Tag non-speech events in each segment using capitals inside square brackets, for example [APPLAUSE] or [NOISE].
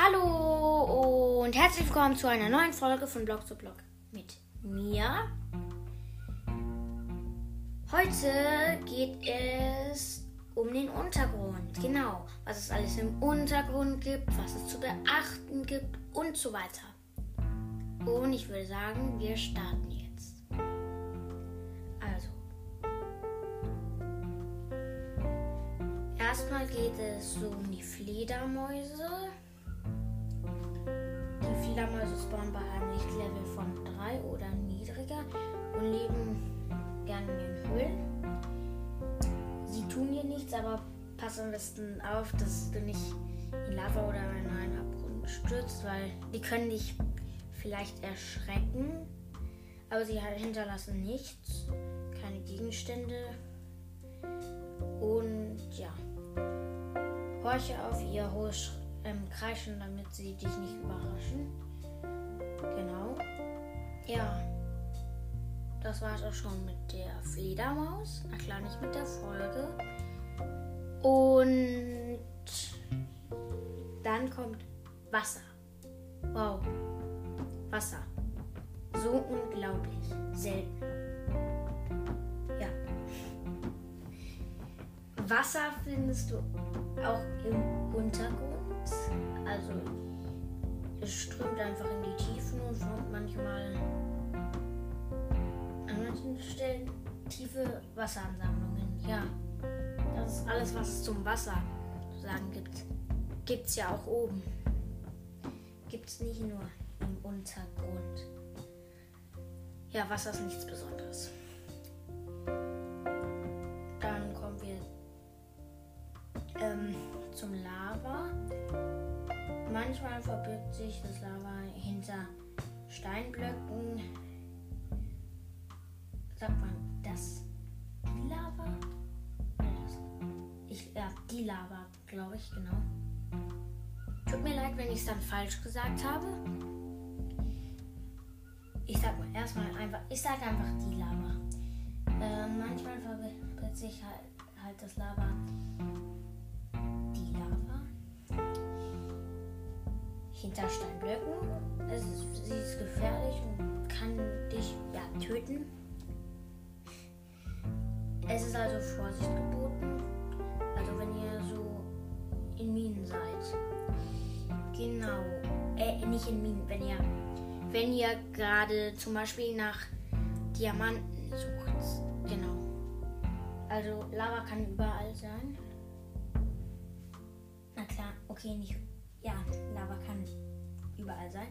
Hallo und herzlich willkommen zu einer neuen Folge von Blog zu Blog mit mir. Heute geht es um den Untergrund. Genau, was es alles im Untergrund gibt, was es zu beachten gibt und so weiter. Und ich würde sagen, wir starten jetzt. Also, erstmal geht es um die Fledermäuse. Die Fledermäuse spawnen bei einem Lichtlevel von 3 oder niedriger und leben gerne in den Höhlen. Sie tun dir nichts, aber pass am besten auf, dass du nicht in Lava oder in einen Abgrund stürzt, weil die können dich vielleicht erschrecken, aber sie hinterlassen nichts, keine Gegenstände und ja. Horche auf ihr hohes ähm, Kreischen, damit sie dich nicht überraschen. Genau. Ja. Das war es auch schon mit der Fledermaus. Na klar, nicht mit der Folge. Und dann kommt Wasser. Wow. Wasser. So unglaublich selten. Ja. Wasser findest du auch im Untergrund. Also es strömt einfach in die Tiefen und formt manchmal an manchen Stellen tiefe Wasseransammlungen. Ja, das ist alles, was es zum Wasser zu sagen gibt. Gibt es ja auch oben. Gibt es nicht nur im Untergrund. Ja, Wasser ist nichts Besonderes. Steinblöcken. Sagt man das? Die Lava? Ich, ja, die Lava, glaube ich, genau. Tut mir leid, wenn ich es dann falsch gesagt habe. Ich sag mal erstmal einfach, ich sage einfach die Lava. Äh, manchmal verbirgt sich halt, halt das Lava. Hinter Steinblöcken. Es ist, sie ist gefährlich und kann dich ja, töten. Es ist also Vorsicht geboten. Also wenn ihr so in Minen seid. Genau. Äh, nicht in Minen, wenn ihr wenn ihr gerade zum Beispiel nach Diamanten sucht. Genau. Also Lava kann überall sein. Na klar, okay, nicht. Ja, Lava kann überall sein.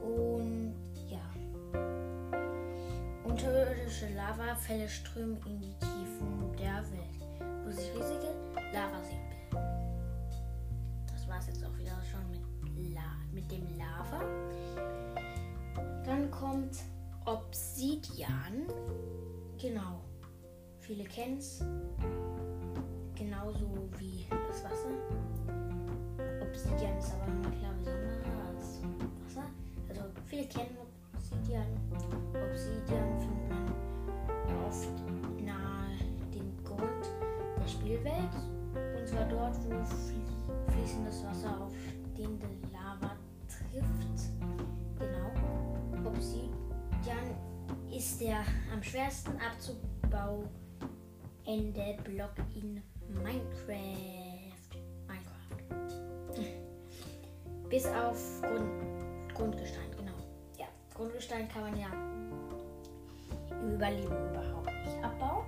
Und ja. Unterirdische Lavafälle strömen in die Tiefen der Welt, wo sich riesige Lavaseen bilden. Das war es jetzt auch wieder schon mit, La mit dem Lava. Dann kommt Obsidian. Genau. Viele kennen es. Genauso wie das Wasser. Obsidian ist aber besonderer als Wasser. Also viele kennen Obsidian. Obsidian findet man oft nahe dem Grund der Spielwelt. Und zwar dort, wo fließendes Wasser auf stehende Lava trifft. Genau. Obsidian ist der am schwersten abzubauen Ende Block in Bis auf Grund, Grundgestein, genau. Ja, Grundgestein kann man ja im Überleben überhaupt nicht abbauen.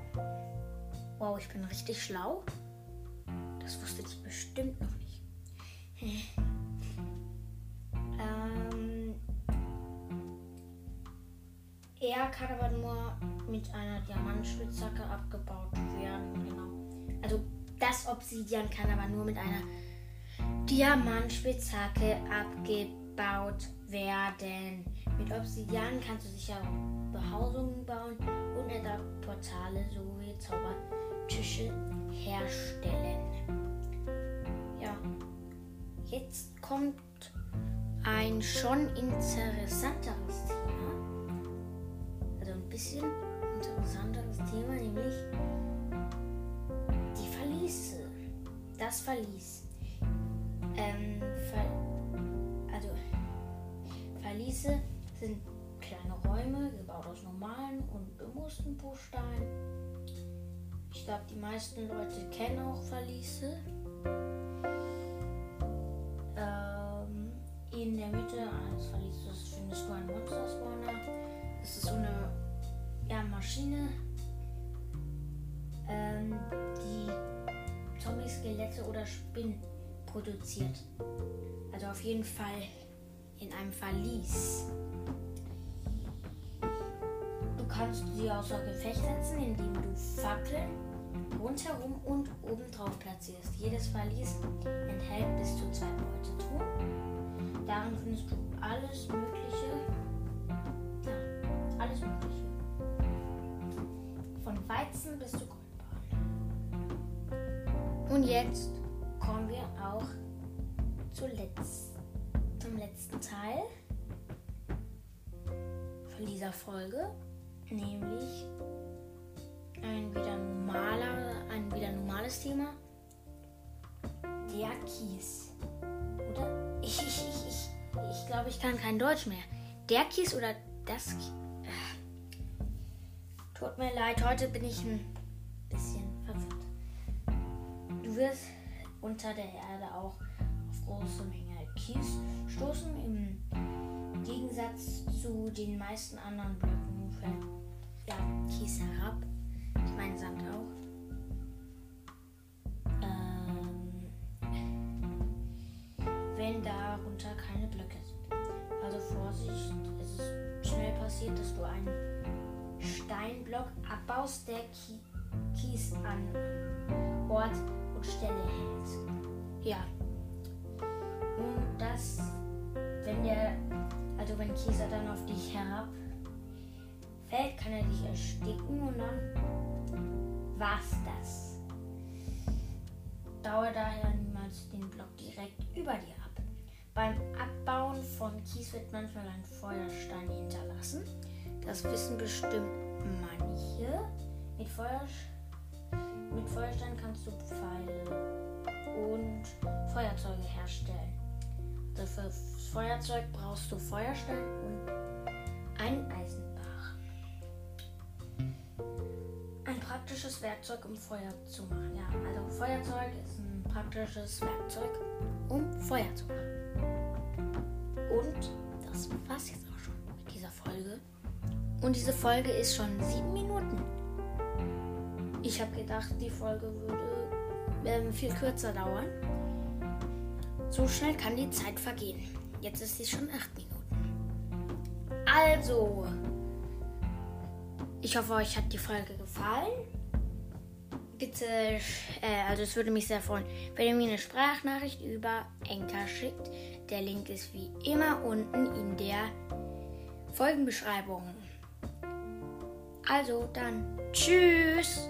Wow, ich bin richtig schlau. Das wusste ich bestimmt noch nicht. [LAUGHS] ähm, er kann aber nur mit einer Diamantspitzhacke abgebaut werden. Genau. Also das Obsidian kann aber nur mit einer Diamantspitzhacke abgebaut werden. Mit Obsidian kannst du sicher Behausungen bauen und Portale sowie Zaubertische herstellen. Ja, jetzt kommt ein schon interessanteres Thema. Also ein bisschen interessanteres Thema, nämlich die Verliese. Das Verlies. Ähm, Ver also Verliese sind kleine Räume, gebaut aus normalen und bemusten Bruchsteinen. Ich glaube, die meisten Leute kennen auch Verliese. Produziert. Also auf jeden Fall in einem Verlies. Du kannst sie außer Gefecht setzen, indem du Fackeln rundherum und obendrauf platzierst. Jedes Verlies enthält bis zu zwei Beutetruhen. Darin findest du alles Mögliche. Ja, alles Mögliche. Von Weizen bis zu Goldbarren. Und jetzt zum letzten Teil von dieser Folge, nämlich ein wieder normaler, ein wieder normales Thema. Der Kies. Oder? [LAUGHS] Ich, ich, ich, ich, ich glaube, ich kann kein Deutsch mehr. Der Kies oder das Kies? Tut mir leid, heute bin ich ein bisschen verwirrt. Du wirst unter der Erde auch auf große Menge Kies stoßen. Im Gegensatz zu den meisten anderen Blöcken ja, Kies herab. Ich meine Sand auch. Ähm, wenn darunter keine Blöcke sind. Also Vorsicht, es ist schnell passiert, dass du einen Steinblock abbaust, der Kies an Ort und Stelle hält. Ja. Und das, wenn der, also wenn Kieser dann auf dich herab fällt, kann er dich ersticken und dann war's das. Dauere daher niemals den Block direkt über dir ab. Beim Abbauen von Kies wird manchmal ein Feuerstein hinterlassen. Das wissen bestimmt manche. Mit, Feuer, mit Feuerstein kannst du Pfeile und Feuerzeuge herstellen. Also für das Feuerzeug brauchst du Feuerstein und einen Eisenbach. Ein praktisches Werkzeug, um Feuer zu machen. Ja, also Feuerzeug ist ein praktisches Werkzeug, um Feuer zu machen. Und das war's jetzt auch schon mit dieser Folge. Und diese Folge ist schon sieben Minuten. Ich habe gedacht, die Folge würde ähm, viel kürzer dauern. So schnell kann die Zeit vergehen. Jetzt ist sie schon acht Minuten. Also, ich hoffe, euch hat die Folge gefallen. Bitte, äh, also es würde mich sehr freuen, wenn ihr mir eine Sprachnachricht über Enker schickt. Der Link ist wie immer unten in der Folgenbeschreibung. Also dann, tschüss.